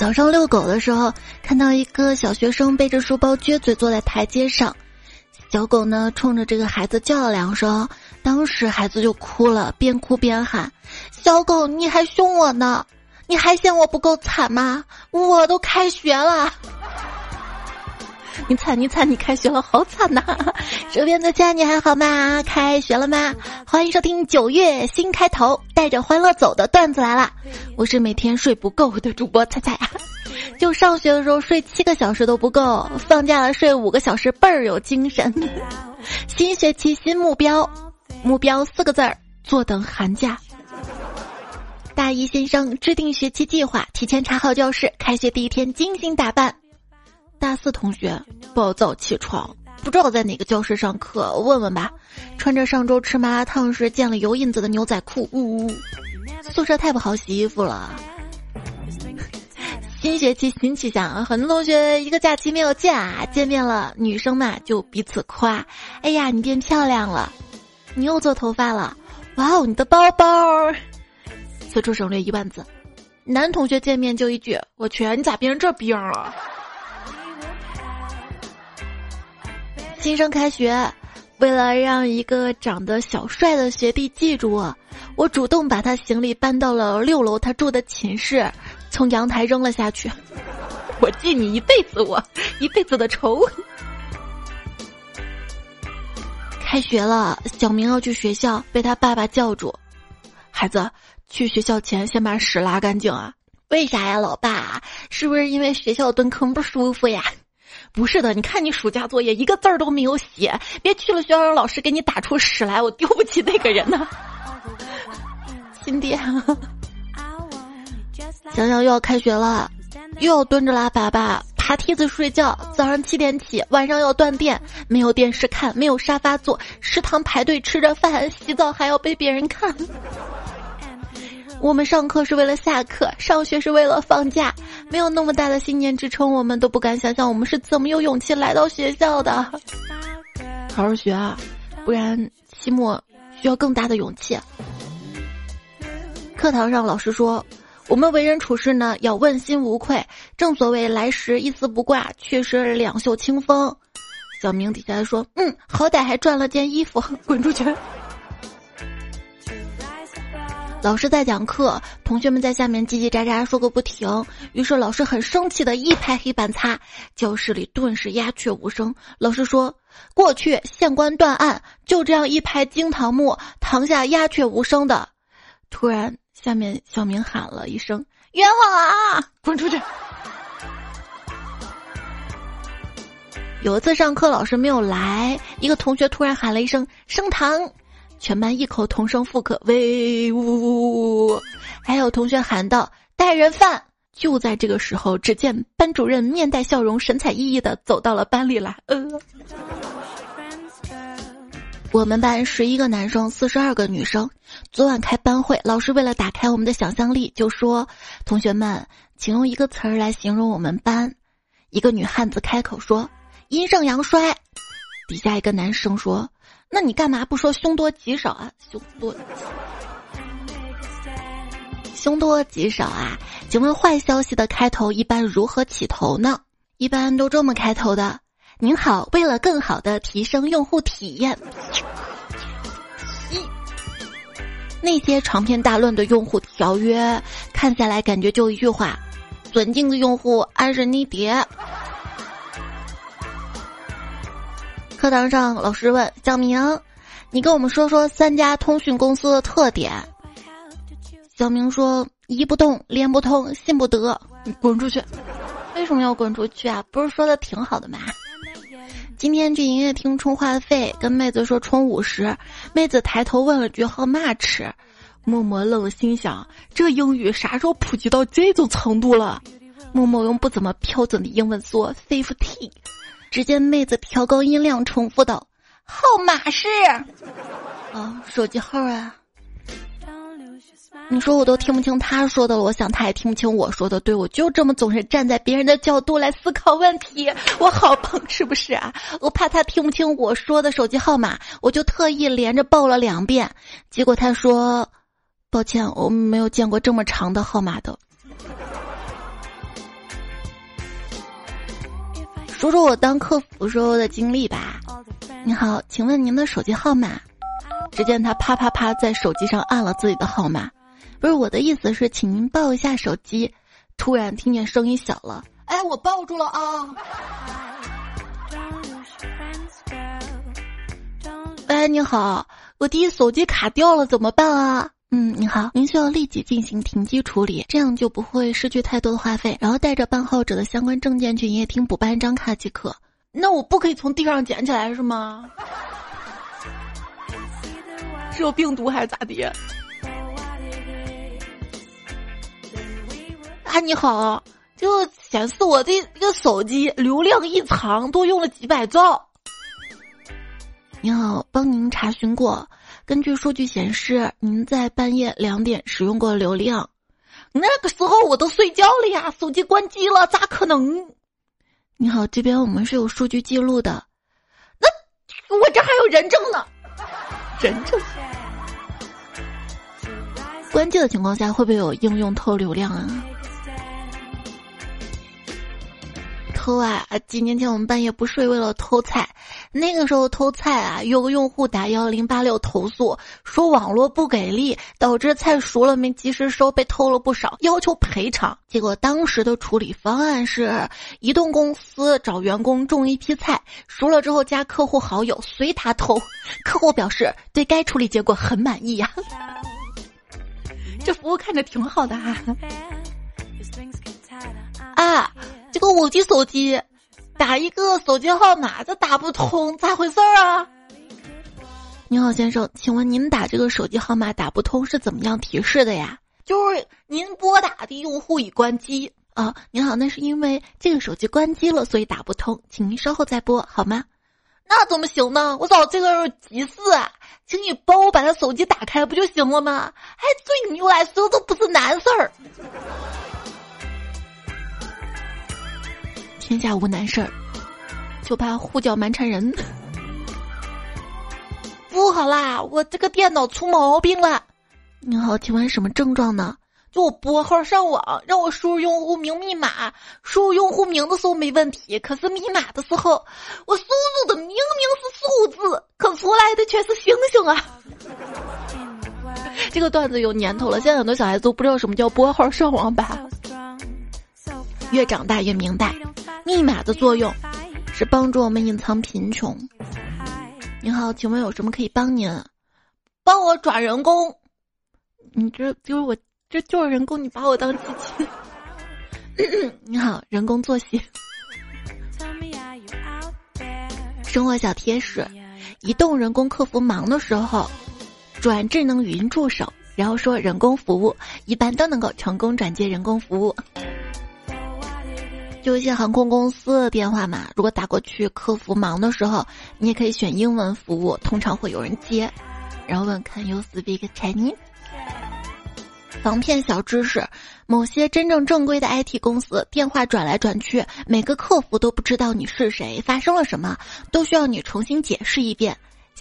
早上遛狗的时候，看到一个小学生背着书包撅嘴坐在台阶上，小狗呢冲着这个孩子叫了两声，当时孩子就哭了，边哭边喊：“小狗，你还凶我呢？你还嫌我不够惨吗？我都开学了。”你惨你惨你开学了，好惨呐！这边的家你还好吗？开学了吗？欢迎收听九月新开头，带着欢乐走的段子来了。我是每天睡不够的主播菜菜啊，就上学的时候睡七个小时都不够，放假了睡五个小时倍儿有精神。新学期新目标，目标四个字儿：坐等寒假。大一新生制定学期计划，提前查好教室，开学第一天精心打扮。大四同学暴躁起床，不知道在哪个教室上课，问问吧。穿着上周吃麻辣烫时见了油印子的牛仔裤，呜呜。宿舍太不好洗衣服了。新学期新气象，很多同学一个假期没有见啊，见面了，女生嘛就彼此夸：“哎呀，你变漂亮了，你又做头发了，哇哦，你的包包。”此处省略一万字。男同学见面就一句：“我去，你咋变成这逼样了？”新生开学，为了让一个长得小帅的学弟记住我，我主动把他行李搬到了六楼他住的寝室，从阳台扔了下去。我记你一辈子，我一辈子的仇。开学了，小明要去学校，被他爸爸叫住：“孩子，去学校前先把屎拉干净啊！”为啥呀，老爸？是不是因为学校蹲坑不舒服呀？不是的，你看你暑假作业一个字儿都没有写，别去了学校让老师给你打出屎来，我丢不起那个人呢。亲爹，想想又要开学了，又要蹲着拉粑粑、爬梯子睡觉，早上七点起，晚上要断电，没有电视看，没有沙发坐，食堂排队吃着饭，洗澡还要被别人看。我们上课是为了下课，上学是为了放假，没有那么大的信念支撑，我们都不敢想象我们是怎么有勇气来到学校的。好好学啊，不然期末需要更大的勇气。课堂上老师说，我们为人处事呢要问心无愧，正所谓来时一丝不挂，去时两袖清风。小明底下说，嗯，好歹还赚了件衣服，滚出去。老师在讲课，同学们在下面叽叽喳喳说个不停。于是老师很生气的一拍黑板擦，教室里顿时鸦雀无声。老师说：“过去县官断案，就这样一拍惊堂木，堂下鸦雀无声的。”突然，下面小明喊了一声：“冤枉啊！滚出去！”有一次上课，老师没有来，一个同学突然喊了一声：“升堂！”全班异口同声复刻，威武！还有同学喊道：“带人犯！”就在这个时候，只见班主任面带笑容、神采奕奕的走到了班里来。呃，我们班十一个男生，四十二个女生。昨晚开班会，老师为了打开我们的想象力，就说：“同学们，请用一个词儿来形容我们班。”一个女汉子开口说：“阴盛阳衰。”底下一个男生说。那你干嘛不说凶多吉少啊？凶多，凶多吉少啊？请问坏消息的开头一般如何起头呢？一般都这么开头的：您好，为了更好的提升用户体验，一那些长篇大论的用户条约，看下来感觉就一句话：尊敬的用户，安是你爹。课堂上，老师问小明：“你跟我们说说三家通讯公司的特点。”小明说：“一不动，连不通，信不得。”你滚出去！为什么要滚出去啊？不是说的挺好的吗？今天去营业厅充话费，跟妹子说充五十，妹子抬头问了句 “How much”，默默愣了，心想：这英语啥时候普及到这种程度了？默默用不怎么标准的英文说 “fifty”。只见妹子调高音量，重复道：“号码是，啊，手机号啊。”你说我都听不清他说的了，我想他也听不清我说的。对，我就这么总是站在别人的角度来思考问题，我好笨是不是啊？我怕他听不清我说的手机号码，我就特意连着报了两遍。结果他说：“抱歉，我没有见过这么长的号码的。”说说我当客服时候的经历吧。你好，请问您的手机号码？只见他啪啪啪在手机上按了自己的号码。不是我的意思是，请您报一下手机。突然听见声音小了，哎，我抱住了啊！喂，你好，我弟手机卡掉了，怎么办啊？嗯，你好，您需要立即进行停机处理，这样就不会失去太多的话费。然后带着办号者的相关证件去营业厅补办一张卡即可。那我不可以从地上捡起来是吗？是有病毒还是咋的？啊，你好，就显示我的这个手机流量异常，多用了几百兆。你好，帮您查询过，根据数据显示，您在半夜两点使用过流量，那个时候我都睡觉了呀，手机关机了，咋可能？你好，这边我们是有数据记录的，那我这还有人证呢，人证。关机的情况下，会不会有应用偷流量啊？偷啊！几年前我们半夜不睡，为了偷菜。那个时候偷菜啊，有个用户打幺零八六投诉，说网络不给力，导致菜熟了没及时收，被偷了不少，要求赔偿。结果当时的处理方案是，移动公司找员工种一批菜，熟了之后加客户好友，随他偷。客户表示对该处理结果很满意呀。这服务看着挺好的啊。啊。这个五 G 手机打一个手机号码，这打不通，咋回事儿啊？你好，先生，请问您打这个手机号码打不通是怎么样提示的呀？就是您拨打的用户已关机啊。您好，那是因为这个手机关机了，所以打不通，请您稍后再拨好吗？那怎么行呢？我找这个急事，请你帮我把他手机打开不就行了吗？还对你来说都不是难事儿。天下无难事儿，就怕胡搅蛮缠人。不好啦，我这个电脑出毛病了。你好，请问什么症状呢？就我拨号上网，让我输入用户名密码，输入用户名的时候没问题，可是密码的时候，我输入的明明是数字，可出来的却是星星啊！这个段子有年头了，现在很多小孩子都不知道什么叫拨号上网吧。越长大越明白。密码的作用是帮助我们隐藏贫穷。你好，请问有什么可以帮您？帮我转人工。你这就是我，这就是人工，你把我当机器。你好，人工作息。生活小贴士：移动人工客服忙的时候，转智能语音助手，然后说人工服务，一般都能够成功转接人工服务。就一些航空公司的电话嘛，如果打过去，客服忙的时候，你也可以选英文服务，通常会有人接，然后问 Can you speak Chinese？防骗小知识：某些真正正规的 IT 公司电话转来转去，每个客服都不知道你是谁，发生了什么，都需要你重新解释一遍。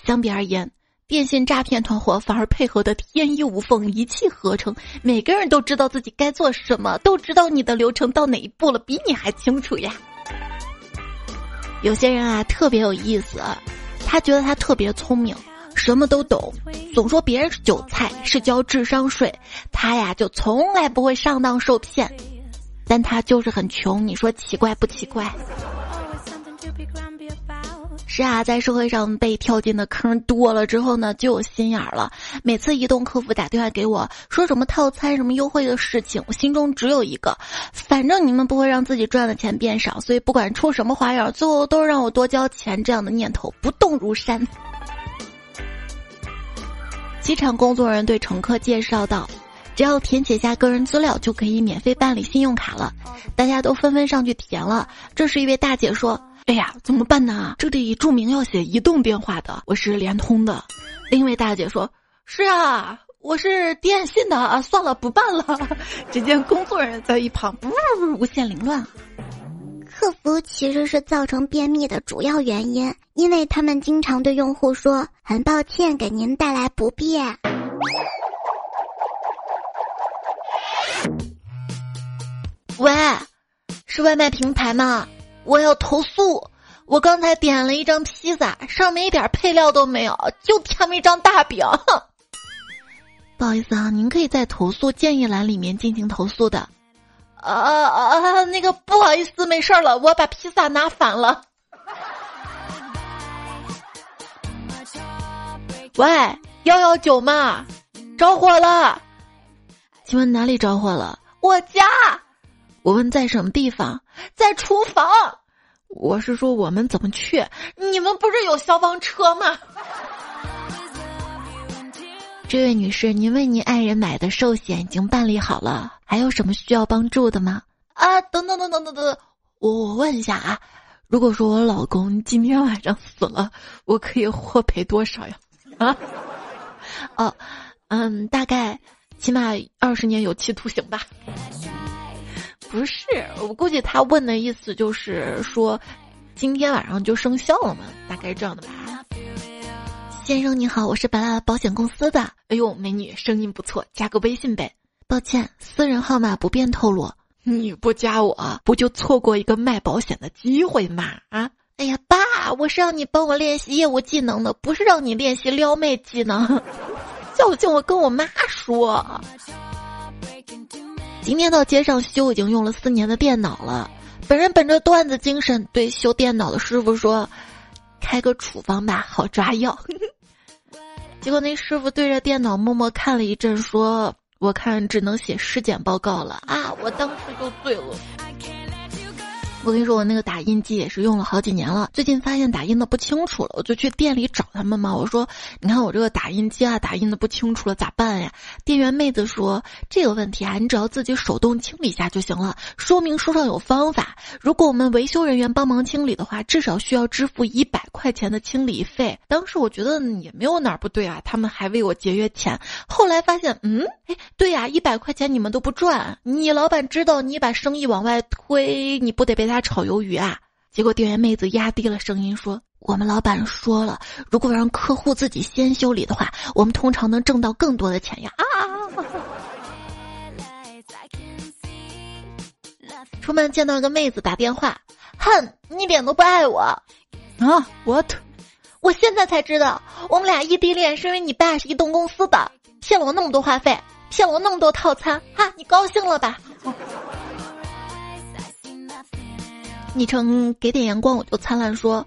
相比而言。电信诈骗团伙反而配合的天衣无缝，一气呵成，每个人都知道自己该做什么，都知道你的流程到哪一步了，比你还清楚呀。有些人啊特别有意思，他觉得他特别聪明，什么都懂，总说别人是韭菜，是交智商税，他呀就从来不会上当受骗，但他就是很穷，你说奇怪不奇怪？这啊，在社会上被跳进的坑多了之后呢，就有心眼儿了。每次移动客服打电话给我，说什么套餐、什么优惠的事情，我心中只有一个：反正你们不会让自己赚的钱变少，所以不管出什么花样，最后都是让我多交钱。这样的念头不动如山。机场工作人员对乘客介绍道：“只要填写下个人资料，就可以免费办理信用卡了。”大家都纷纷上去填了。这时一位大姐说。哎呀，怎么办呢？这里注明要写移动电话的，我是联通的。另一位大姐说：“是啊，我是电信的啊，算了，不办了。”只见工作人员在一旁呜无限凌乱。客服其实是造成便秘的主要原因，因为他们经常对用户说：“很抱歉给您带来不便。”喂，是外卖平台吗？我要投诉，我刚才点了一张披萨，上面一点配料都没有，就添了一张大饼。不好意思啊，您可以在投诉建议栏里面进行投诉的。啊啊啊，那个不好意思，没事了，我把披萨拿反了。喂，幺幺九嘛，着火了，请问哪里着火了？我家。我问在什么地方？在厨房。我是说我们怎么去？你们不是有消防车吗？这位女士，您为您爱人买的寿险已经办理好了，还有什么需要帮助的吗？啊，等等等等等等，我我问一下啊，如果说我老公今天晚上死了，我可以获赔多少呀？啊？哦，嗯，大概起码二十年有期徒刑吧。不是，我估计他问的意思就是说，今天晚上就生效了嘛，大概这样的吧。先生你好，我是白拉保险公司的。哎呦，美女，声音不错，加个微信呗。抱歉，私人号码不便透露。你不加我，不就错过一个卖保险的机会吗？啊！哎呀，爸，我是让你帮我练习业务技能的，不是让你练习撩妹技能。叫醒我跟我妈说。今天到街上修已经用了四年的电脑了，本人本着段子精神对修电脑的师傅说：“开个处方吧，好抓药。”结果那师傅对着电脑默默看了一阵，说：“我看只能写尸检报告了啊！”我当时就醉了。我跟你说，我那个打印机也是用了好几年了，最近发现打印的不清楚了，我就去店里找他们嘛。我说：“你看我这个打印机啊，打印的不清楚了，咋办呀？”店员妹子说：“这个问题啊，你只要自己手动清理一下就行了。说明书上有方法。如果我们维修人员帮忙清理的话，至少需要支付一百块钱的清理费。”当时我觉得也没有哪儿不对啊，他们还为我节约钱。后来发现，嗯，哎，对呀，一百块钱你们都不赚，你老板知道你把生意往外推，你不得被？他炒鱿鱼啊！结果店员妹子压低了声音说：“我们老板说了，如果让客户自己先修理的话，我们通常能挣到更多的钱呀！”啊！出门见到一个妹子打电话，哼，你一点都不爱我啊！What？我现在才知道，我们俩异地恋是因为你爸是移动公司的，骗了我那么多话费，骗了我那么多套餐，哈，你高兴了吧？昵称给点阳光我就灿烂说，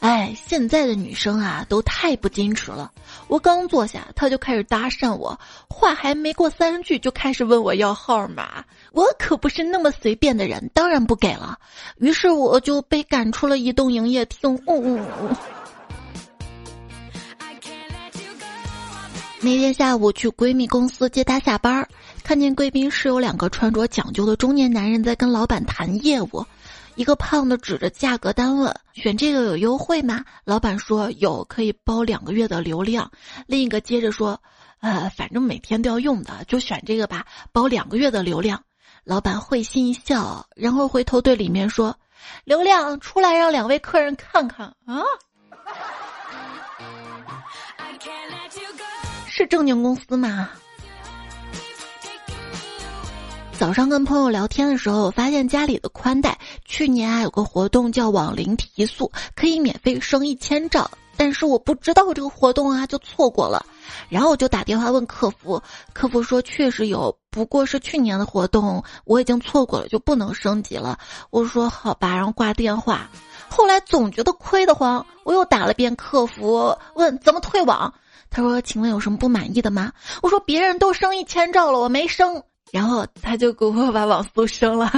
哎，现在的女生啊都太不矜持了。我刚坐下，他就开始搭讪我，话还没过三句就开始问我要号码。我可不是那么随便的人，当然不给了。于是我就被赶出了移动营业厅。嗯嗯嗯。那天下午去闺蜜公司接她下班，看见贵宾室有两个穿着讲究的中年男人在跟老板谈业务。一个胖的指着价格单问：“选这个有优惠吗？”老板说：“有，可以包两个月的流量。”另一个接着说：“呃，反正每天都要用的，就选这个吧，包两个月的流量。”老板会心一笑，然后回头对里面说：“流量出来，让两位客人看看啊，是正经公司吗？”早上跟朋友聊天的时候，我发现家里的宽带去年啊有个活动叫网龄提速，可以免费升一千兆，但是我不知道这个活动啊，就错过了。然后我就打电话问客服，客服说确实有，不过是去年的活动，我已经错过了，就不能升级了。我说好吧，然后挂电话。后来总觉得亏得慌，我又打了遍客服，问怎么退网。他说：“请问有什么不满意的吗？”我说：“别人都升一千兆了，我没升。”然后他就给我把网速升了。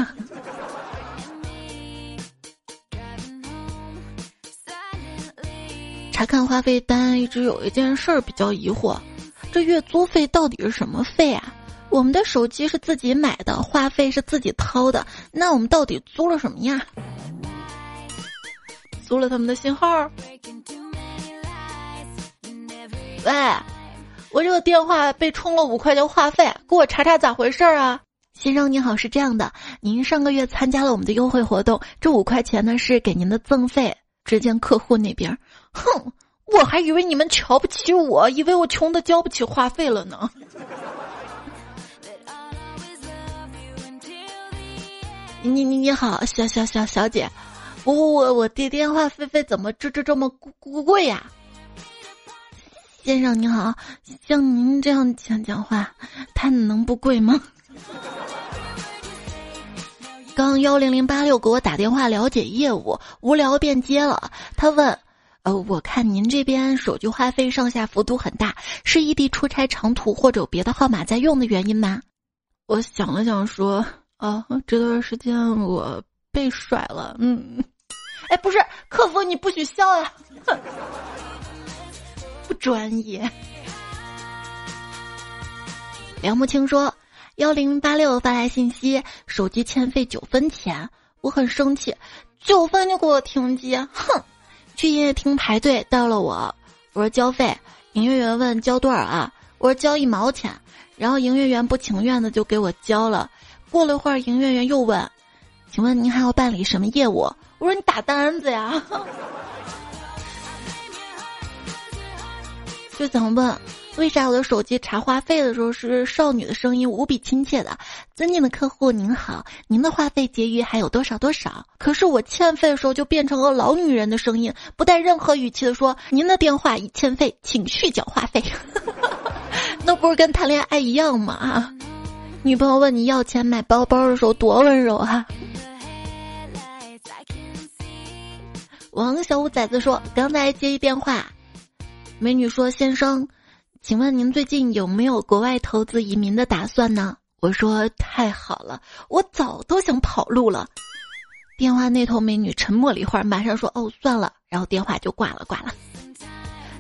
查看话费单，一直有一件事儿比较疑惑：这月租费到底是什么费啊？我们的手机是自己买的，话费是自己掏的，那我们到底租了什么呀？租了他们的信号？喂？我这个电话被充了五块钱话费，给我查查咋回事儿啊？先生您好，是这样的，您上个月参加了我们的优惠活动，这五块钱呢是给您的赠费。只见客户那边，哼，我还以为你们瞧不起我，以为我穷的交不起话费了呢。你你你好，小小小小姐，我我我我的电话费费怎么这这这么贵贵呀？先生您好，像您这样讲讲话，他能不贵吗？刚幺零零八六给我打电话了解业务，无聊便接了。他问：“呃，我看您这边手机话费上下幅度很大，是异地出差长途或者有别的号码在用的原因吗？”我想了想说：“啊，这段时间我被甩了。”嗯，哎，不是，客服你不许笑呀，不专业。梁木青说。幺零八六发来信息，手机欠费九分钱，我很生气，九分就给我停机，哼！去营业厅排队，到了我，我说交费，营业员问交多少啊？我说交一毛钱，然后营业员不情愿的就给我交了。过了会儿，营业员又问，请问您还要办理什么业务？我说你打单子呀，就想问。为啥我的手机查话费的时候是少女的声音，无比亲切的？尊敬的客户您好，您的话费结余还有多少多少？可是我欠费的时候就变成了老女人的声音，不带任何语气的说：“您的电话已欠费，请续缴话费。”那不是跟谈恋爱一样吗？啊！女朋友问你要钱买包包的时候多温柔啊！王小五崽子说：“刚才接一电话，美女说先生。”请问您最近有没有国外投资移民的打算呢？我说太好了，我早都想跑路了。电话那头美女沉默了一会儿，马上说：“哦，算了。”然后电话就挂了，挂了。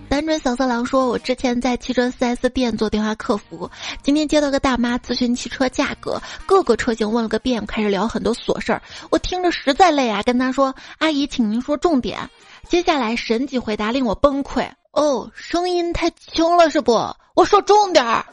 单纯小色狼说：“我之前在汽车 4S 店做电话客服，今天接到个大妈咨询汽车价格，各个车型问了个遍，开始聊很多琐事儿，我听着实在累啊，跟她说：‘阿姨，请您说重点。’接下来神级回答令我崩溃。”哦，声音太轻了是不？我说重点儿。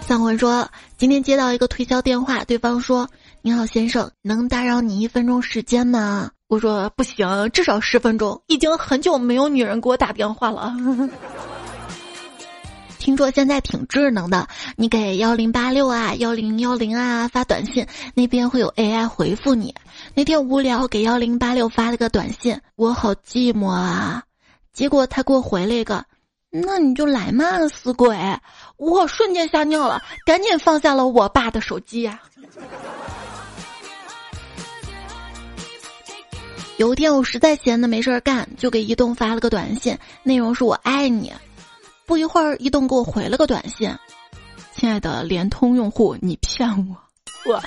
丧魂说，今天接到一个推销电话，对方说：“你好，先生，能打扰你一分钟时间吗？”我说：“不行，至少十分钟，已经很久没有女人给我打电话了。” 听说现在挺智能的，你给幺零八六啊、幺零幺零啊发短信，那边会有 AI 回复你。那天无聊给幺零八六发了个短信，我好寂寞啊，结果他给我回了一个，那你就来嘛，死鬼！我瞬间吓尿了，赶紧放下了我爸的手机呀。有一天我实在闲的没事儿干，就给移动发了个短信，内容是我爱你。不一会儿，移动给我回了个短信：“亲爱的联通用户，你骗我！”我，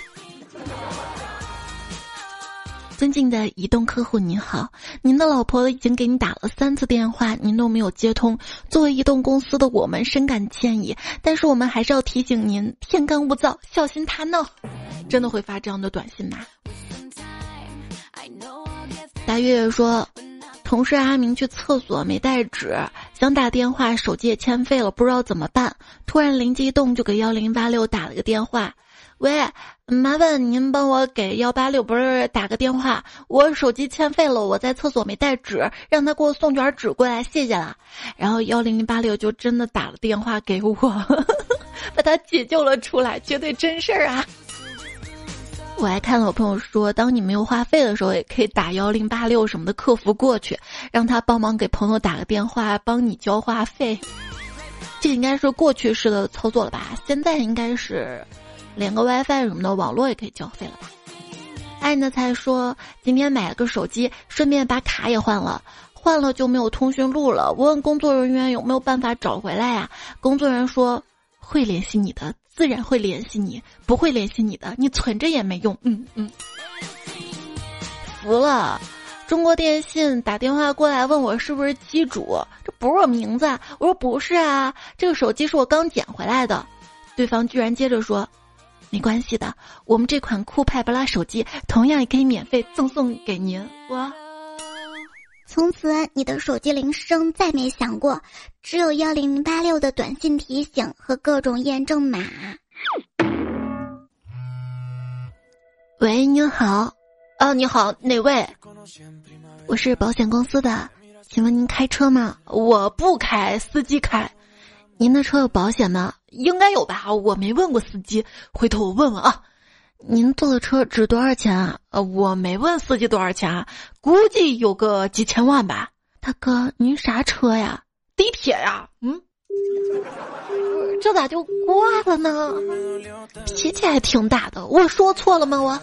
尊敬的移动客户您好，您的老婆已经给你打了三次电话，您都没有接通。作为移动公司的我们深感歉意，但是我们还是要提醒您：天干物燥，小心他闹。真的会发这样的短信吗？大月月说。同事阿明去厕所没带纸，想打电话，手机也欠费了，不知道怎么办。突然灵机一动，就给幺零八六打了个电话：“喂，麻烦您帮我给幺八六不是打个电话，我手机欠费了，我在厕所没带纸，让他给我送卷纸过来，谢谢了。”然后幺零八六就真的打了电话给我，把他解救了出来，绝对真事儿啊！我还看了我朋友说，当你没有话费的时候，也可以打幺零八六什么的客服过去，让他帮忙给朋友打个电话，帮你交话费。这应该是过去式的操作了吧？现在应该是连个 WiFi 什么的，网络也可以交费了吧？爱的才说今天买了个手机，顺便把卡也换了，换了就没有通讯录了。问工作人员有没有办法找回来呀？工作人员说会联系你的。自然会联系你，不会联系你的，你存着也没用。嗯嗯，服了。中国电信打电话过来问我是不是机主，这不是我名字。我说不是啊，这个手机是我刚捡回来的。对方居然接着说，没关系的，我们这款酷派布拉手机同样也可以免费赠送给您。我。从此，你的手机铃声再没响过，只有幺零零八六的短信提醒和各种验证码。喂，您好，啊，你好，哪位？我是保险公司的，请问您开车吗？我不开，司机开。您的车有保险吗？应该有吧，我没问过司机，回头我问问啊。您坐的车值多少钱啊？呃，我没问司机多少钱，估计有个几千万吧。大哥，您啥车呀？地铁呀？嗯，这咋就挂了呢？脾气还挺大的，我说错了吗？我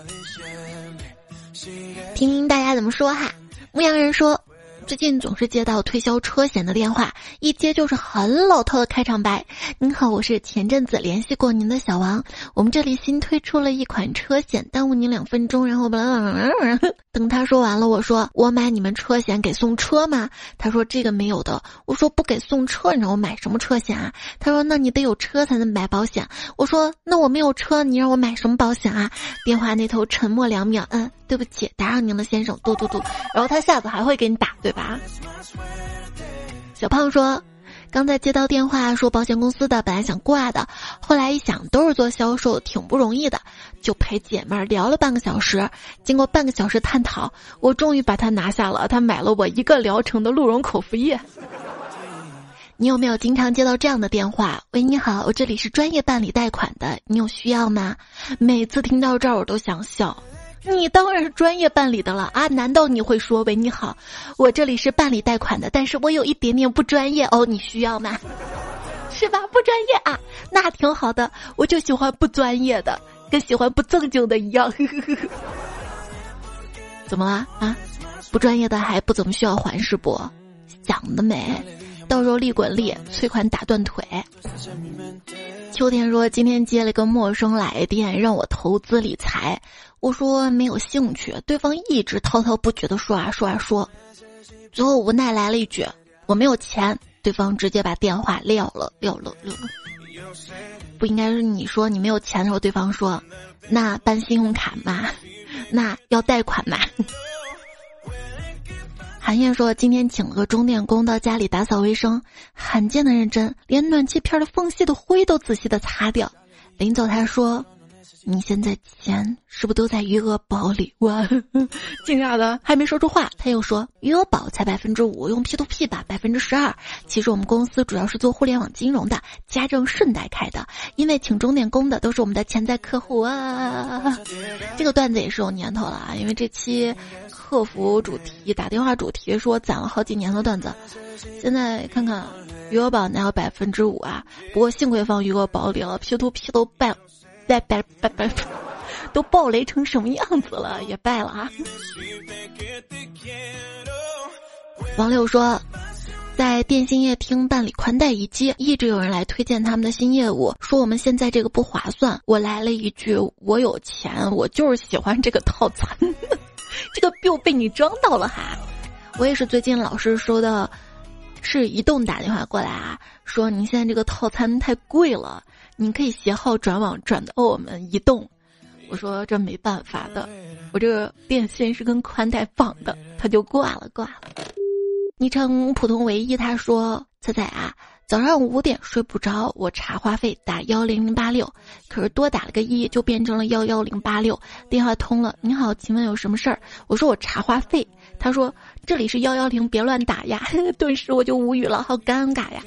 听听大家怎么说哈。牧羊人说。最近总是接到推销车险的电话，一接就是很老套的开场白。您好，我是前阵子联系过您的小王，我们这里新推出了一款车险，耽误您两分钟。然后，等他说完了，我说我买你们车险给送车吗？他说这个没有的。我说不给送车，你让我买什么车险啊？他说那你得有车才能买保险。我说那我没有车，你让我买什么保险啊？电话那头沉默两秒，嗯。对不起，打扰您了，先生。嘟嘟嘟，然后他下次还会给你打，对吧？小胖说，刚才接到电话说保险公司的，本来想挂的，后来一想都是做销售，挺不容易的，就陪姐妹聊了半个小时。经过半个小时探讨，我终于把他拿下了。他买了我一个疗程的鹿茸口服液。你有没有经常接到这样的电话？喂，你好，我这里是专业办理贷款的，你有需要吗？每次听到这儿，我都想笑。你当然是专业办理的了啊！难道你会说喂你好，我这里是办理贷款的，但是我有一点点不专业哦，你需要吗？是吧？不专业啊，那挺好的，我就喜欢不专业的，跟喜欢不正经的一样。怎么了啊？不专业的还不怎么需要还是不？想得美！到时候利滚利，催款打断腿。秋天说今天接了个陌生来电，让我投资理财。我说没有兴趣，对方一直滔滔不绝的说啊说啊说，最后无奈来了一句我没有钱，对方直接把电话撂了撂了撂了。不应该是你说你没有钱的时候，对方说那办信用卡吗？那要贷款吗？韩燕说今天请了个钟点工到家里打扫卫生，罕见的认真，连暖气片的缝隙的灰都仔细的擦掉。临走他说。你现在钱是不是都在余额宝里？哇，惊讶的还没说出话，他又说余额宝才百分之五，用 P to P 吧百分之十二。其实我们公司主要是做互联网金融的，家政顺带开的，因为请钟点工的都是我们的潜在客户啊。这个段子也是有年头了啊，因为这期客服主题打电话主题说攒了好几年的段子，现在看看余额宝哪有百分之五啊？不过幸亏放余额宝里了，P to P 都办。拜拜拜拜，都暴雷成什么样子了？也败了啊！王六说，在电信营业厅办理宽带一机，一直有人来推荐他们的新业务，说我们现在这个不划算。我来了一句：我有钱，我就是喜欢这个套餐。这个又被你装到了哈！我也是最近老是说的，是移动打电话过来啊，说您现在这个套餐太贵了。你可以携号转网转到我们移动，我说这没办法的，我这个电信是跟宽带绑的，他就挂了挂了。昵称普通唯一，他说：“彩彩啊，早上五点睡不着，我查话费打幺零零八六，可是多打了个一就变成了幺幺零八六，电话通了，你好，请问有什么事儿？我说我查话费，他说这里是幺幺零，别乱打呀，顿时我就无语了，好尴尬呀。”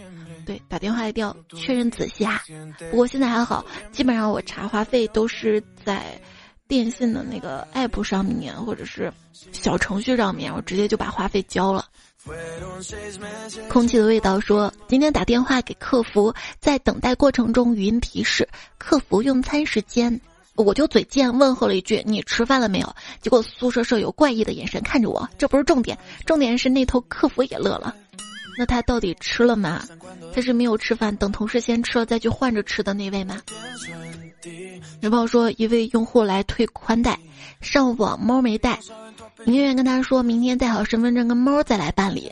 对，打电话一定要确认仔细啊。不过现在还好，基本上我查话费都是在电信的那个 app 上面，或者是小程序上面，我直接就把话费交了。空气的味道说，今天打电话给客服，在等待过程中语音提示客服用餐时间，我就嘴贱问候了一句：“你吃饭了没有？”结果宿舍舍友怪异的眼神看着我，这不是重点，重点是那头客服也乐了。那他到底吃了吗？他是没有吃饭，等同事先吃了再去换着吃的那位吗？有朋友说，一位用户来退宽带，上网猫没带，营业员跟他说明天带好身份证跟猫再来办理。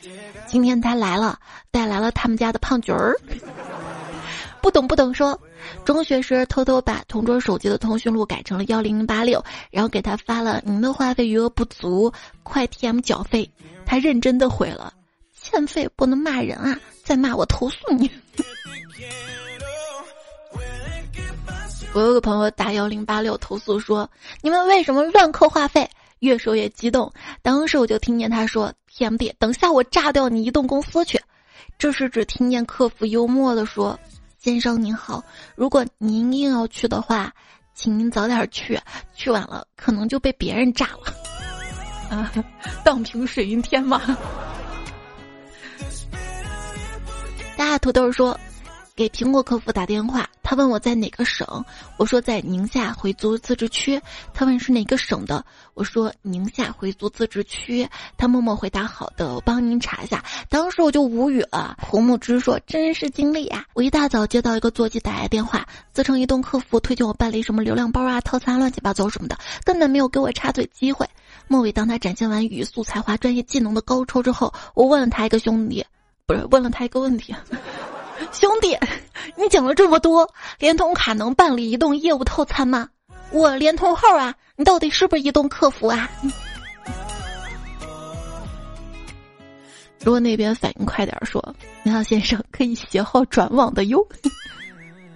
今天他来了，带来了他们家的胖橘儿。不懂不懂说，中学时偷偷把同桌手机的通讯录改成了幺零零八六，然后给他发了您的话费余额不足，快 TM 缴费。他认真的回了。欠费不能骂人啊！再骂我投诉你。我有个朋友打幺零八六投诉说：“你们为什么乱扣话费？”越说越激动，当时我就听见他说：“TMD，等下我炸掉你移动公司去。”这时只听见客服幽默的说：“先生您好，如果您硬要去的话，请您早点去，去晚了可能就被别人炸了。啊，荡平水云天嘛。大土豆说。给苹果客服打电话，他问我在哪个省，我说在宁夏回族自治区。他问是哪个省的，我说宁夏回族自治区。他默默回答好的，我帮您查一下。当时我就无语了。胡木之说真是经历啊，我一大早接到一个座机打来电话，自称移动客服推荐我办理什么流量包啊、套餐乱七八糟什么的，根本没有给我插嘴机会。末尾当他展现完语速、才华、专业技能的高超之后，我问了他一个兄弟，不是问了他一个问题。兄弟，你讲了这么多，联通卡能办理移动业务套餐吗？我联通号啊，你到底是不是移动客服啊？如果那边反应快点说，你好先生，可以携号转网的哟。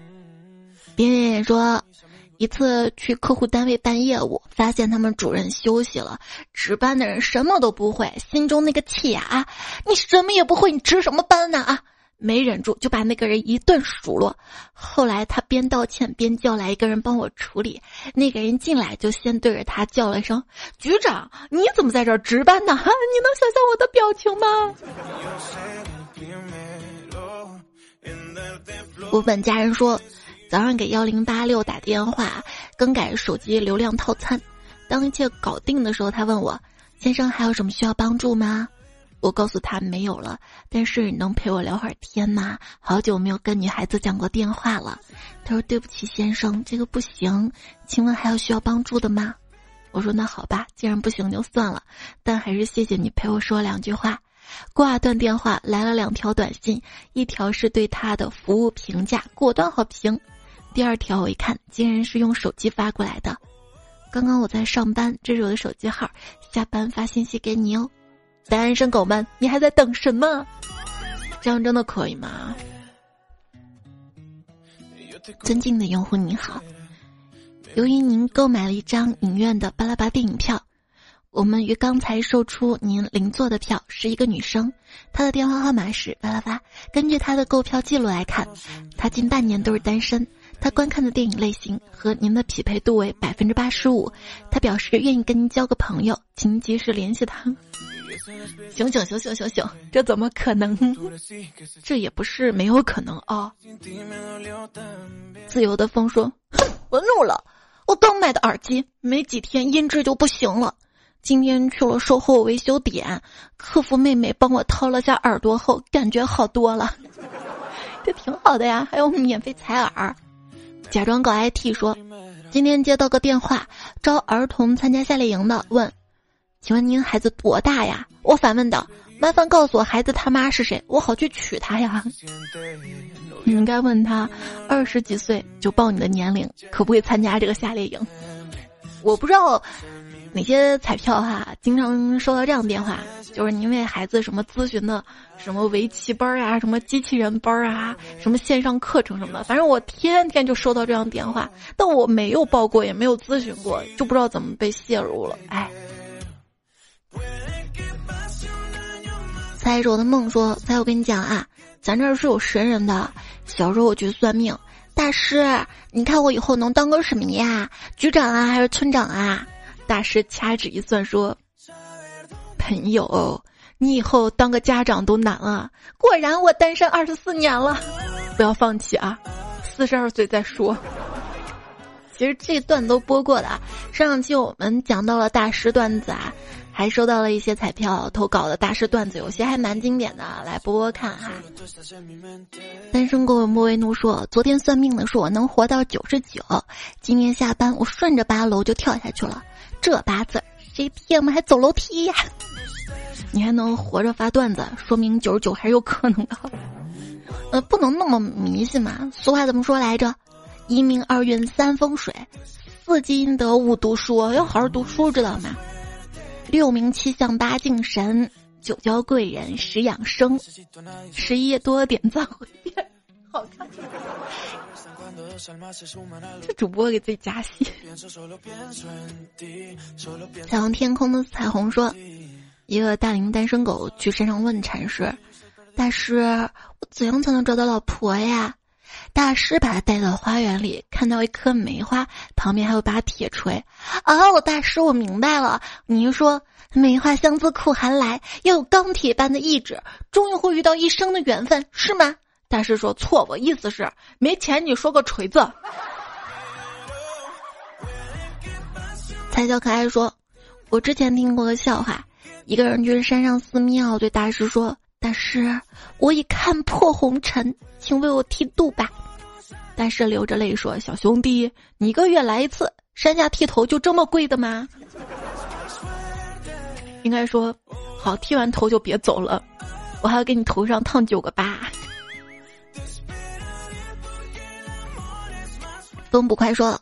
别人说，一次去客户单位办业务，发现他们主任休息了，值班的人什么都不会，心中那个气啊！你什么也不会，你值什么班呢啊？没忍住，就把那个人一顿数落。后来他边道歉边叫来一个人帮我处理。那个人进来就先对着他叫了一声：“局长，你怎么在这儿值班呢？”哈，你能想象我的表情吗？我本家人说，早上给幺零八六打电话更改手机流量套餐，当一切搞定的时候，他问我：“先生还有什么需要帮助吗？”我告诉他没有了，但是你能陪我聊会儿天吗？好久没有跟女孩子讲过电话了。他说：“对不起，先生，这个不行。请问还有需要帮助的吗？”我说：“那好吧，既然不行就算了，但还是谢谢你陪我说两句话。”挂断电话，来了两条短信，一条是对他的服务评价，果断好评；第二条我一看，竟然是用手机发过来的。刚刚我在上班，这是我的手机号，下班发信息给你哦。单身狗们，你还在等什么？这样真的可以吗？尊敬的用户您好，由于您购买了一张影院的巴拉巴电影票，我们于刚才售出您邻座的票，是一个女生，她的电话号码是八八八。根据她的购票记录来看，她近半年都是单身。她观看的电影类型和您的匹配度为百分之八十五。她表示愿意跟您交个朋友，请及时联系她。醒醒醒醒醒醒！这怎么可能？这也不是没有可能啊！自由的风说：“哼，我怒了！我刚买的耳机没几天音质就不行了。今天去了售后维修点，客服妹妹帮我掏了下耳朵后，感觉好多了。这挺好的呀，还有免费采耳。”假装搞 IT 说：“今天接到个电话，招儿童参加夏令营的，问。”请问您孩子多大呀？我反问道：“麻烦告诉我孩子他妈是谁，我好去娶她呀。”你应该问他，二十几岁就报你的年龄，可不可以参加这个夏令营？我不知道哪些彩票哈，经常收到这样的电话，就是您为孩子什么咨询的，什么围棋班啊，什么机器人班啊，什么线上课程什么的，反正我天天就收到这样电话，但我没有报过，也没有咨询过，就不知道怎么被泄露了，哎。猜着我的梦说：“猜我跟你讲啊，咱这儿是有神人的。小时候我去算命，大师，你看我以后能当个什么呀？局长啊，还是村长啊？”大师掐指一算说：“朋友，你以后当个家长都难啊。”果然，我单身二十四年了，不要放弃啊！四十二岁再说。其实这段都播过的，上期我们讲到了大师段子啊。还收到了一些彩票投稿的大师段子，有些还蛮经典的，来播播看哈。单身狗莫为奴说：“昨天算命的说我能活到九十九，今天下班我顺着八楼就跳下去了，这八字谁骗吗？还走楼梯呀？你还能活着发段子，说明九十九还是有可能的。呃，不能那么迷信嘛。俗话怎么说来着？一命二运三风水，四积阴德五读书，要好好读书，知道吗？”六名七相八敬神，九交贵人十养生，十一多点赞回变，好看。这主播给自己加戏。彩虹天空的彩虹说：“一个大龄单身狗去山上问禅师，大师，我怎样才能找到老婆呀？”大师把他带到花园里，看到一棵梅花，旁边还有把铁锤。哦，大师，我明白了。您说梅花香自苦寒来，要有钢铁般的意志，终于会遇到一生的缘分，是吗？大师说错，我意思是没钱，你说个锤子。才小可爱说，我之前听过个笑话，一个人去山上寺庙，对大师说。大师，我已看破红尘，请为我剃度吧。大师流着泪说：“小兄弟，你一个月来一次，山下剃头就这么贵的吗？”应该说，好剃完头就别走了，我还要给你头上烫九个疤。风不快说，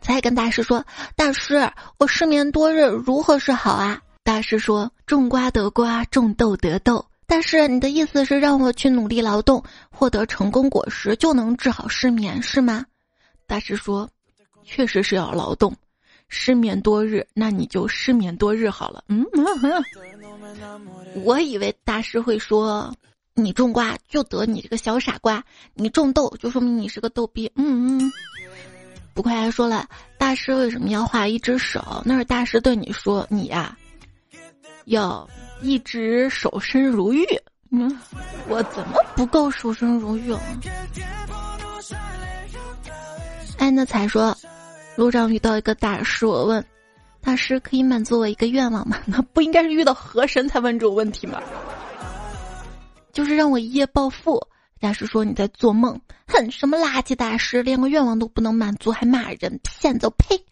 才跟大师说：“大师，我失眠多日，如何是好啊？”大师说：“种瓜得瓜，种豆得豆。”但是你的意思是让我去努力劳动，获得成功果实，就能治好失眠，是吗？大师说，确实是要劳动，失眠多日，那你就失眠多日好了。嗯，我以为大师会说，你种瓜就得你这个小傻瓜，你种豆就说明你是个逗逼。嗯嗯，不快还说了，大师为什么要画一只手？那是大师对你说，你呀，要。一直守身如玉，嗯，我怎么不够守身如玉？安德才说，路上遇到一个大师，我问大师可以满足我一个愿望吗？那不应该是遇到河神才问这种问题吗？就是让我一夜暴富。大师说你在做梦，哼，什么垃圾大师，连个愿望都不能满足，还骂人骗子，呸！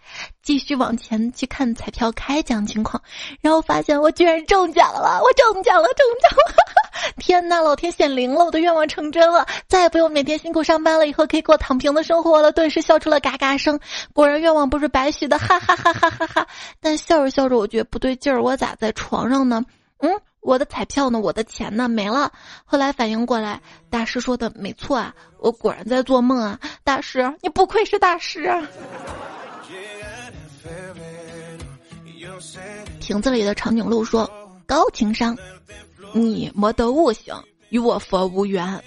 继续往前去看彩票开奖情况，然后发现我居然中奖了，我中奖了，中奖了！天呐，老天显灵了，我的愿望成真了，再也不用每天辛苦上班了，以后可以过躺平的生活了，顿时笑出了嘎嘎声。果然愿望不是白许的，哈哈哈哈哈哈！但笑着笑着，我觉得不对劲儿，我咋在床上呢？嗯。我的彩票呢？我的钱呢？没了。后来反应过来，大师说的没错啊，我果然在做梦啊！大师，你不愧是大师啊！瓶子里的长颈鹿说：“高情商，你没得悟性，与我佛无缘；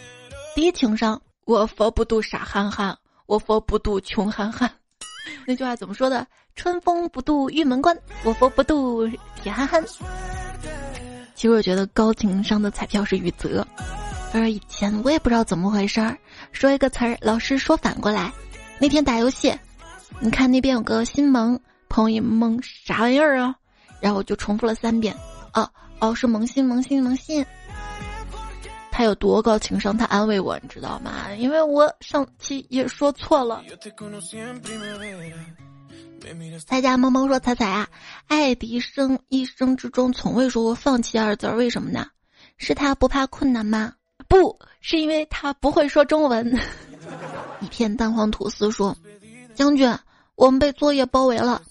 低情商，我佛不渡傻憨憨，我佛不渡穷憨憨。”那句话怎么说的？春风不度玉门关，我佛不渡铁憨憨。其实我觉得高情商的彩票是雨泽，而以前我也不知道怎么回事儿，说一个词儿，老师说反过来。那天打游戏，你看那边有个新萌，朋友萌啥玩意儿啊？然后我就重复了三遍，哦哦，是萌新萌新萌新。他有多高情商？他安慰我，你知道吗？因为我上期也说错了。彩家猫猫说：“彩彩啊，爱迪生一生之中从未说过放弃二字，为什么呢？是他不怕困难吗？不是因为他不会说中文。”一片蛋黄吐司说：“将军，我们被作业包围了，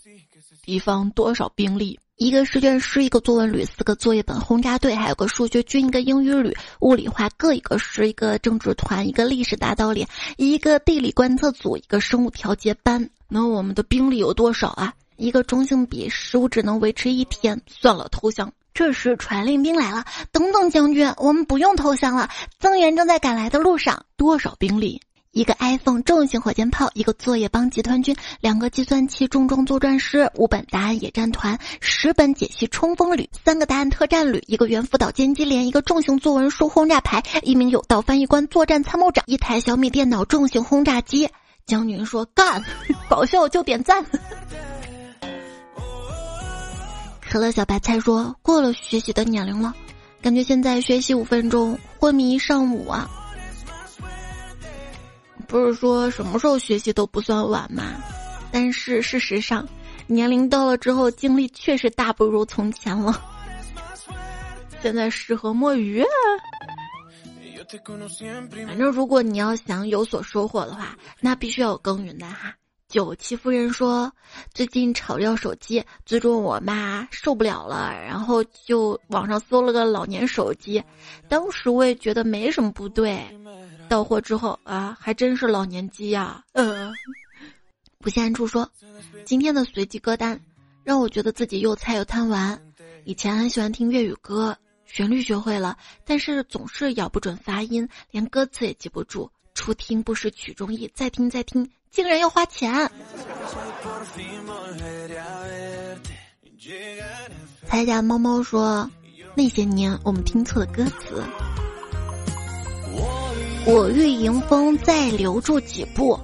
敌方多少兵力？一个试卷师，一个作文旅，四个作业本，轰炸队，还有个数学军，一个英语旅，物理化各一个师，一个政治团，一个历史大道理，一个地理观测组，一个生物调节班。”那我们的兵力有多少啊？一个中性笔，食物只能维持一天。算了，投降。这时传令兵来了，等等，将军，我们不用投降了，增援正在赶来的路上。多少兵力？一个 iPhone 重型火箭炮，一个作业帮集团军，两个计算器重装作战师，五本答案野战团，十本解析冲锋旅，三个答案特战旅，一个猿辅导歼击连，一个重型作文书轰炸排，一名有道翻译官，作战参谋长，一台小米电脑重型轰炸机。将军说：“干，搞笑就点赞。”可乐小白菜说：“过了学习的年龄了，感觉现在学习五分钟，昏迷一上午啊。”不是说什么时候学习都不算晚吗？但是事实上，年龄到了之后，精力确实大不如从前了。现在适合摸鱼。反正如果你要想有所收获的话，那必须要有耕耘的哈。九七夫人说，最近吵着要手机，最终我妈受不了了，然后就网上搜了个老年手机。当时我也觉得没什么不对，到货之后啊，还真是老年机呀。呃，不限处说，今天的随机歌单让我觉得自己又菜又贪玩。以前很喜欢听粤语歌。旋律学会了，但是总是咬不准发音，连歌词也记不住。初听不识曲中意，再听再听，竟然要花钱。才家猫猫说：“那些年我们听错了歌词，我欲迎风再留住几步，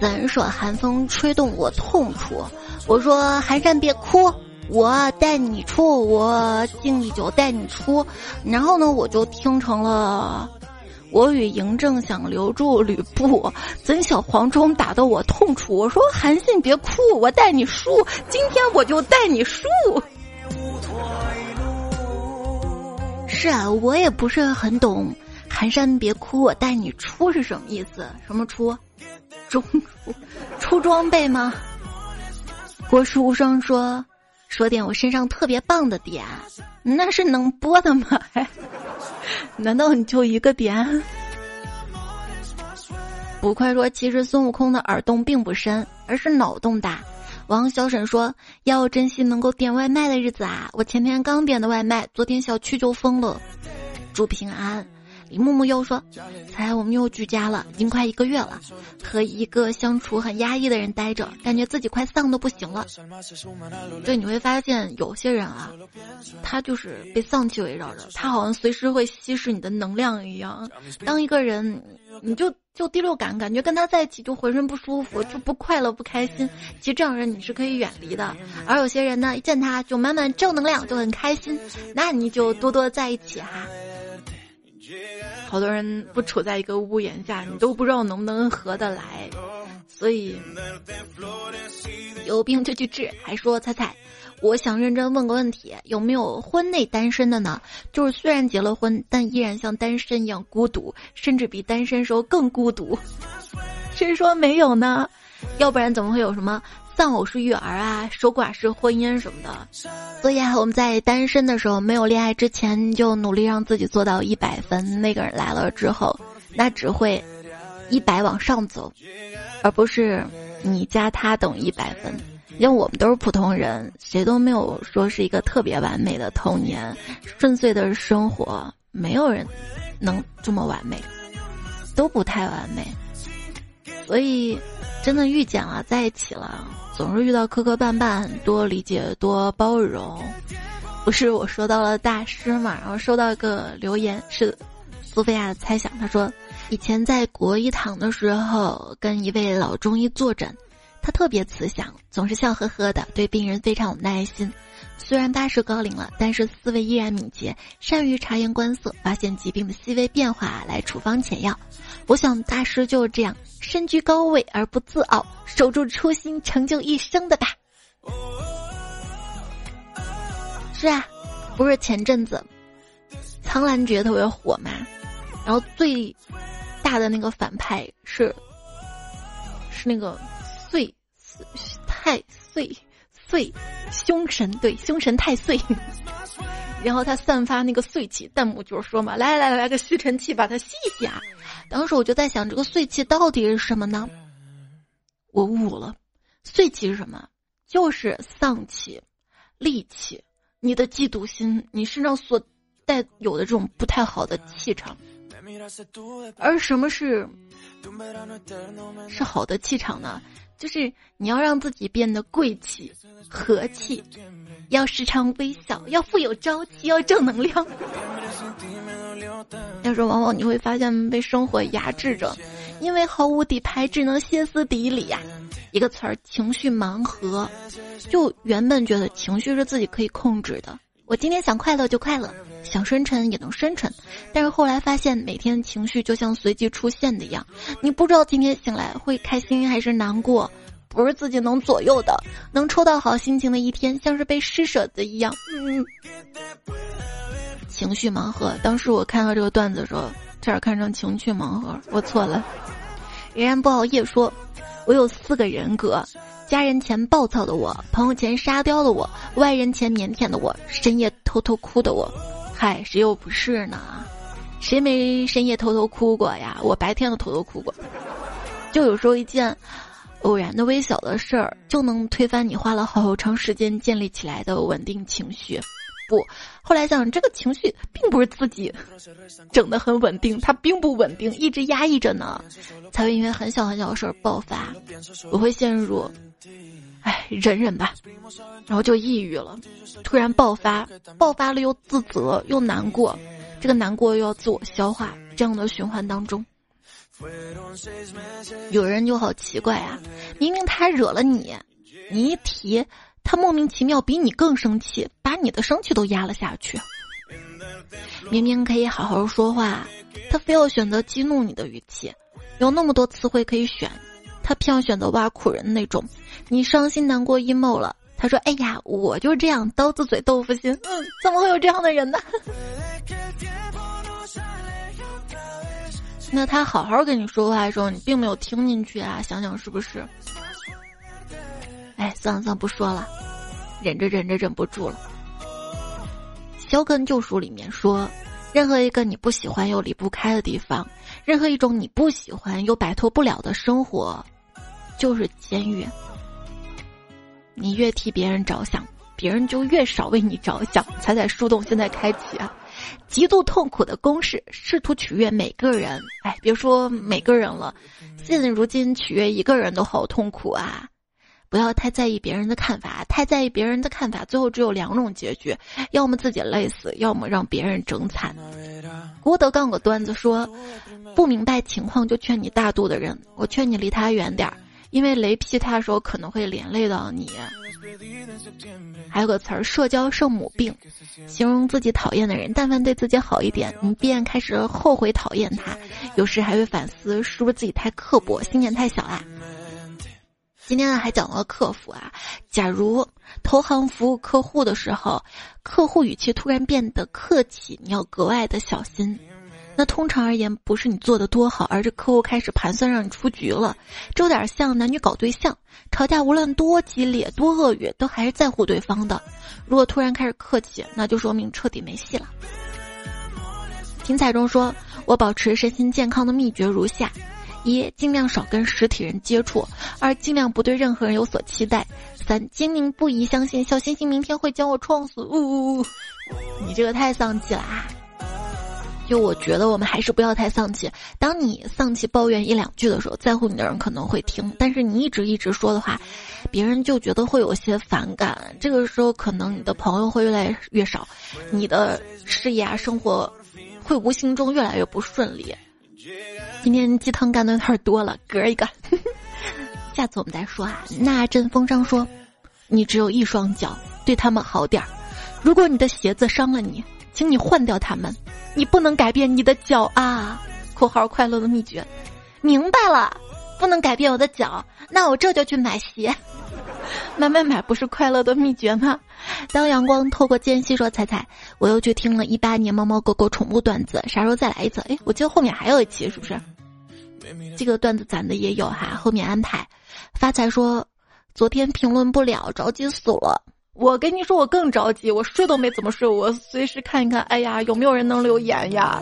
怎舍寒风吹动我痛处？我说寒山别哭。”我带你出，我敬你酒带你出，然后呢，我就听成了，我与嬴政想留住吕布，怎晓黄忠打得我痛楚。我说韩信别哭，我带你输，今天我就带你输。是啊，我也不是很懂，寒山别哭，我带你出是什么意思？什么出？中出？出装备吗？郭书生说。说点我身上特别棒的点，那是能播的吗？难道你就一个点？捕快说，其实孙悟空的耳洞并不深，而是脑洞大。王小沈说，要珍惜能够点外卖的日子啊！我前天刚点的外卖，昨天小区就封了。祝平安。李木木又说：“猜我们又居家了，已经快一个月了，和一个相处很压抑的人待着，感觉自己快丧的不行了。对，你会发现有些人啊，他就是被丧气围绕着，他好像随时会稀释你的能量一样。当一个人，你就就第六感，感觉跟他在一起就浑身不舒服，就不快乐不开心。其实这样人你是可以远离的。而有些人呢，一见他就满满正能量，就很开心，那你就多多在一起哈。”好多人不处在一个屋檐下，你都不知道能不能合得来，所以有病就去治。还说猜猜，我想认真问个问题：有没有婚内单身的呢？就是虽然结了婚，但依然像单身一样孤独，甚至比单身时候更孤独。谁说没有呢？要不然怎么会有什么？丧偶式育儿啊，守寡式婚姻什么的，所以啊，我们在单身的时候，没有恋爱之前，就努力让自己做到一百分。那个人来了之后，那只会一百往上走，而不是你加他等于一百分。因为我们都是普通人，谁都没有说是一个特别完美的童年，顺遂的生活，没有人能这么完美，都不太完美。所以，真的遇见了，在一起了。总是遇到磕磕绊绊，多理解，多包容。不是我说到了大师嘛，然后收到一个留言是苏菲亚的猜想，他说以前在国医堂的时候，跟一位老中医坐诊，他特别慈祥，总是笑呵呵的，对病人非常有耐心。虽然八十高龄了，但是思维依然敏捷，善于察言观色，发现疾病的细微变化来处方前药。我想大师就是这样，身居高位而不自傲，守住初心，成就一生的吧。是啊，不是前阵子苍兰诀特别火嘛，然后最大的那个反派是是那个岁太岁。岁，凶神对，凶神太岁，然后他散发那个岁气，弹幕就是说嘛，来来来，来个吸尘器把它吸一下！当时我就在想，这个岁气到底是什么呢？我悟了，岁气是什么？就是丧气、戾气，你的嫉妒心，你身上所带有的这种不太好的气场。而什么是是好的气场呢？就是你要让自己变得贵气、和气，要时常微笑，要富有朝气，要正能量。要是往往你会发现被生活压制着，因为毫无底牌，只能歇斯底里呀。一个词儿，情绪盲盒。就原本觉得情绪是自己可以控制的，我今天想快乐就快乐，想深沉也能深沉。但是后来发现，每天情绪就像随机出现的一样，你不知道今天醒来会开心还是难过。不是自己能左右的，能抽到好心情的一天，像是被施舍的一样。嗯，情绪盲盒。当时我看到这个段子的时候，差点看成情趣盲盒。我错了。仍然不熬夜说，我有四个人格：家人前暴躁的我，朋友前沙雕的我，外人前腼腆的我，深夜偷偷哭的我。嗨，谁又不是呢？谁没深夜偷偷哭过呀？我白天都偷偷哭过。就有时候一件。偶然的微小的事儿就能推翻你花了好长时间建立起来的稳定情绪，不，后来想这个情绪并不是自己整的很稳定，它并不稳定，一直压抑着呢，才会因为很小很小的事儿爆发。我会陷入，哎，忍忍吧，然后就抑郁了，突然爆发，爆发了又自责又难过，这个难过又要自我消化，这样的循环当中。有人就好奇怪啊，明明他惹了你，你一提，他莫名其妙比你更生气，把你的生气都压了下去。明明可以好好说话，他非要选择激怒你的语气。有那么多词汇可以选，他偏要选择挖苦人那种。你伤心难过 emo 了，他说：“哎呀，我就这样，刀子嘴豆腐心。”嗯，怎么会有这样的人呢？那他好好跟你说话的时候，你并没有听进去啊？想想是不是？哎，算了算了，不说了，忍着忍着忍不住了。《肖根救赎》里面说，任何一个你不喜欢又离不开的地方，任何一种你不喜欢又摆脱不了的生活，就是监狱。你越替别人着想，别人就越少为你着想。彩彩树洞现在开启啊！极度痛苦的公式，试图取悦每个人。哎，别说每个人了，现如今取悦一个人都好痛苦啊！不要太在意别人的看法，太在意别人的看法，最后只有两种结局：要么自己累死，要么让别人整惨。郭德纲个段子说：不明白情况就劝你大度的人，我劝你离他远点儿，因为雷劈他的时候可能会连累到你。还有个词儿“社交圣母病”，形容自己讨厌的人，但凡对自己好一点，你便开始后悔讨厌他。有时还会反思，是不是自己太刻薄，心眼太小啦？今天呢，还讲了客服啊。假如投行服务客户的时候，客户语气突然变得客气，你要格外的小心。那通常而言，不是你做的多好，而是客户开始盘算让你出局了。这有点像男女搞对象，吵架无论多激烈、多恶语，都还是在乎对方的。如果突然开始客气，那就说明彻底没戏了。听彩中说，我保持身心健康的秘诀如下：一、尽量少跟实体人接触；二、尽量不对任何人有所期待；三、坚定不移相信小星星明天会将我撞死。呜呜呜！你这个太丧气了啊！就我觉得我们还是不要太丧气。当你丧气抱怨一两句的时候，在乎你的人可能会听；但是你一直一直说的话，别人就觉得会有些反感。这个时候，可能你的朋友会越来越少，你的事业啊、生活会无形中越来越不顺利。今天鸡汤干的有点多了，嗝一个。下次我们再说啊。那阵风声说：“你只有一双脚，对他们好点儿。如果你的鞋子伤了你。”请你换掉他们，你不能改变你的脚啊！（括号快乐的秘诀）明白了，不能改变我的脚，那我这就去买鞋。买买买，不是快乐的秘诀吗？当阳光透过间隙说：“彩彩，我又去听了一八年猫猫狗狗宠物段子，啥时候再来一次？”哎，我记得后面还有一期，是不是？这个段子攒的也有哈，后面安排。发财说：“昨天评论不了，着急死了。”我跟你说，我更着急，我睡都没怎么睡，我随时看一看，哎呀，有没有人能留言呀？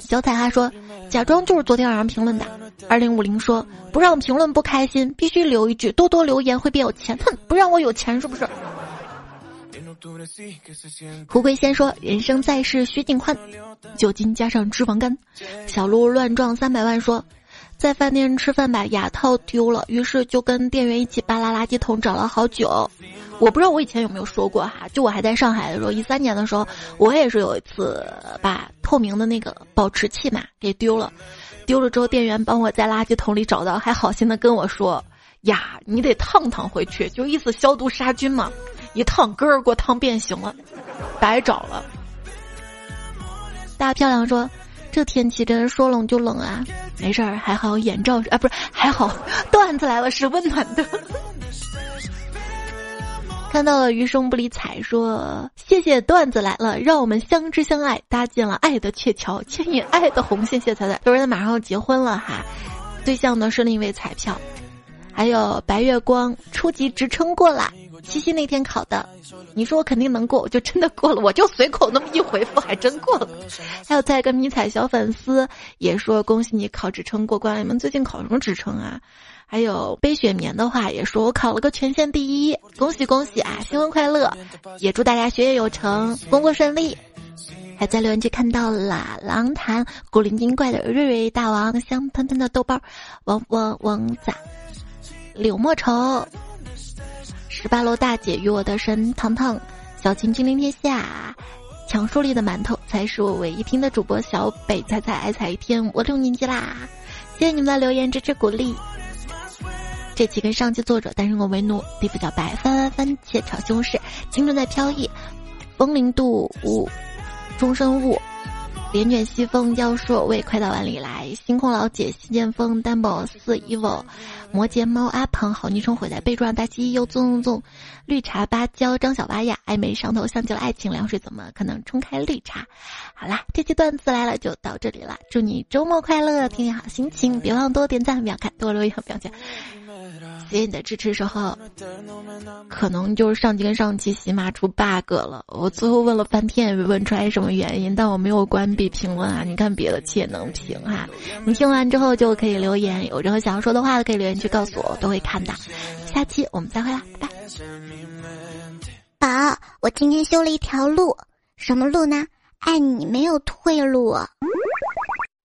小彩哈说，假装就是昨天晚上评论的。二零五零说，不让评论不开心，必须留一句，多多留言会变有钱。哼，不让我有钱是不是？胡桂仙说，人生在世须尽欢，酒精加上脂肪肝。小鹿乱撞三百万说。在饭店吃饭把牙套丢了，于是就跟店员一起扒拉垃圾桶找了好久。我不知道我以前有没有说过哈，就我还在上海的时候，一三年的时候，我也是有一次把透明的那个保持器嘛给丢了。丢了之后，店员帮我在垃圾桶里找到，还好心的跟我说：“呀，你得烫烫回去，就意思消毒杀菌嘛。”一烫，根儿给我烫变形了，白找了。大漂亮说。这天气真是说冷就冷啊！没事儿，还好眼罩啊，不是还好，段子来了是温暖的。看到了余生不理睬说谢谢段子来了，让我们相知相爱，搭建了爱的鹊桥，牵引爱的红线。谢彩彩，有人马上要结婚了哈，对象呢是另一位彩票，还有白月光初级职称过啦。七夕那天考的，你说我肯定能过，我就真的过了，我就随口那么一回复，还真过了。还有再一个迷彩小粉丝也说恭喜你考职称过关，你们最近考什么职称啊？还有悲雪眠的话也说我考了个全县第一，恭喜恭喜啊，新婚快乐，也祝大家学业有成，工作顺利。还在留言区看到了狼潭古灵精怪的瑞瑞大王，香喷喷的豆包，王王王仔，柳莫愁。十八楼大姐与我的神糖糖，小晴君临天下，抢树立的馒头才是我唯一听的主播小北彩彩爱彩一天，我六年级啦！谢谢你们的留言支持鼓励。这期跟上期作者单身狗为奴，地府小白翻翻番茄炒西红柿，青春在飘逸，风铃度五，终身物。连卷西风，妖硕为快到碗里来。星空老姐，西剑锋，单宝四 evil，摩羯猫阿鹏，好昵称毁在备注上，大鸡又纵纵，绿茶芭蕉，张小巴呀，暧昧上头，像极了爱情，凉水怎么可能冲开绿茶？好啦，这期段子来了就到这里了，祝你周末快乐，天天好心情，别忘多点赞、秒看、多留言、秒赞。谢谢你的支持，时候可能就是上期跟上期起码出 bug 了。我最后问了半天也没问出来什么原因，但我没有关闭评论啊。你看别的期也能评哈，你听完之后就可以留言，有任何想要说的话都可以留言区告诉我，我都会看的。下期我们再会啦，拜拜。宝，我今天修了一条路，什么路呢？爱你没有退路。